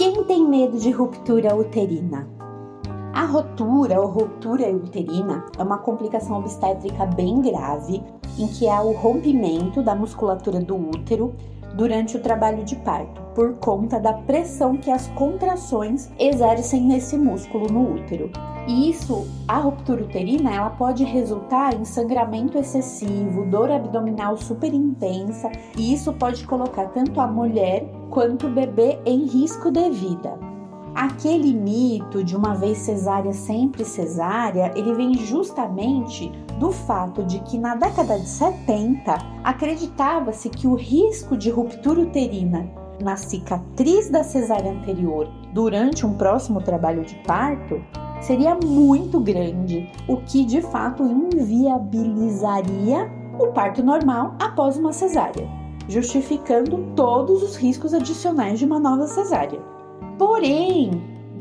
Quem tem medo de ruptura uterina? A rotura ou ruptura uterina é uma complicação obstétrica bem grave em que há o rompimento da musculatura do útero durante o trabalho de parto, por conta da pressão que as contrações exercem nesse músculo no útero. E isso, a ruptura uterina, ela pode resultar em sangramento excessivo, dor abdominal super intensa, e isso pode colocar tanto a mulher quanto o bebê em risco de vida. Aquele mito de uma vez cesárea sempre cesárea, ele vem justamente do fato de que na década de 70 acreditava-se que o risco de ruptura uterina na cicatriz da cesárea anterior durante um próximo trabalho de parto seria muito grande, o que de fato inviabilizaria o parto normal após uma cesárea, justificando todos os riscos adicionais de uma nova cesárea. Porém,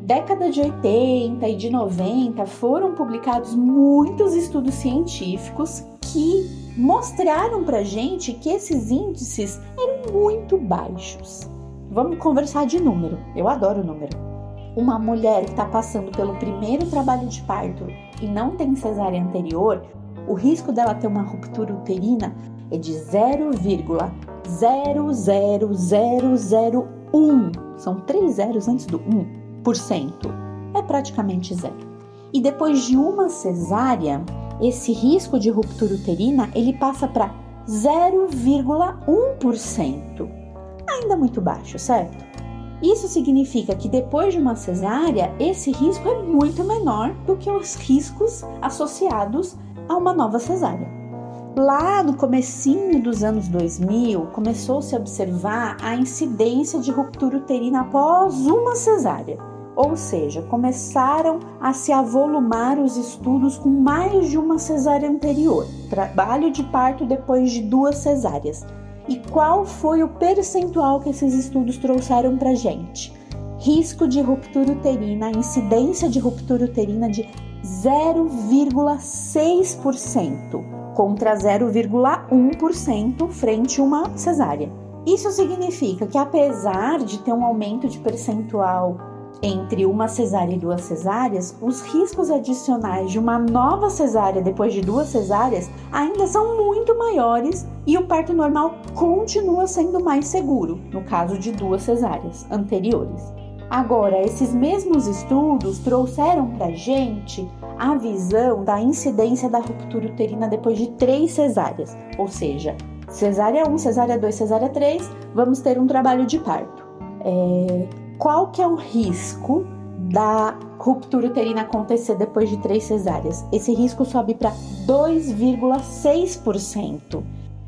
década de 80 e de 90 foram publicados muitos estudos científicos que mostraram pra gente que esses índices eram muito baixos. Vamos conversar de número. Eu adoro número. Uma mulher que está passando pelo primeiro trabalho de parto e não tem cesárea anterior, o risco dela ter uma ruptura uterina é de 0,00001. São três zeros antes do 1 é praticamente zero. E depois de uma cesárea, esse risco de ruptura uterina ele passa para 0,1%. Ainda muito baixo, certo? Isso significa que depois de uma cesárea, esse risco é muito menor do que os riscos associados a uma nova cesárea. Lá no comecinho dos anos 2000, começou-se a observar a incidência de ruptura uterina após uma cesárea ou seja, começaram a se avolumar os estudos com mais de uma cesárea anterior, trabalho de parto depois de duas cesáreas. E qual foi o percentual que esses estudos trouxeram para gente? Risco de ruptura uterina, incidência de ruptura uterina de 0,6% contra 0,1% frente a uma cesárea. Isso significa que apesar de ter um aumento de percentual entre uma cesárea e duas cesáreas, os riscos adicionais de uma nova cesárea depois de duas cesáreas ainda são muito maiores e o parto normal continua sendo mais seguro, no caso de duas cesáreas anteriores. Agora, esses mesmos estudos trouxeram para gente a visão da incidência da ruptura uterina depois de três cesáreas, ou seja, cesárea 1, cesárea 2, cesárea 3, vamos ter um trabalho de parto. É, qual que é o risco da ruptura uterina acontecer depois de três cesáreas? Esse risco sobe para 2,6%.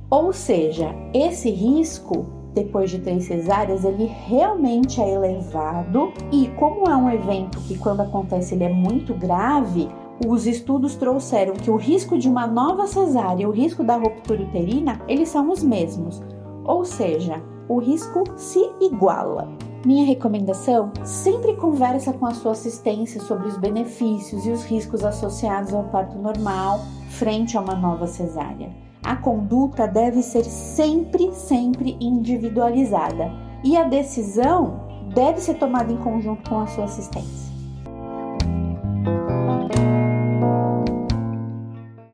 Ou seja, esse risco depois de três cesáreas, ele realmente é elevado e como é um evento que quando acontece ele é muito grave, os estudos trouxeram que o risco de uma nova cesárea e o risco da ruptura uterina, eles são os mesmos. Ou seja, o risco se iguala. Minha recomendação: sempre conversa com a sua assistência sobre os benefícios e os riscos associados ao parto normal frente a uma nova cesárea. A conduta deve ser sempre, sempre individualizada e a decisão deve ser tomada em conjunto com a sua assistência.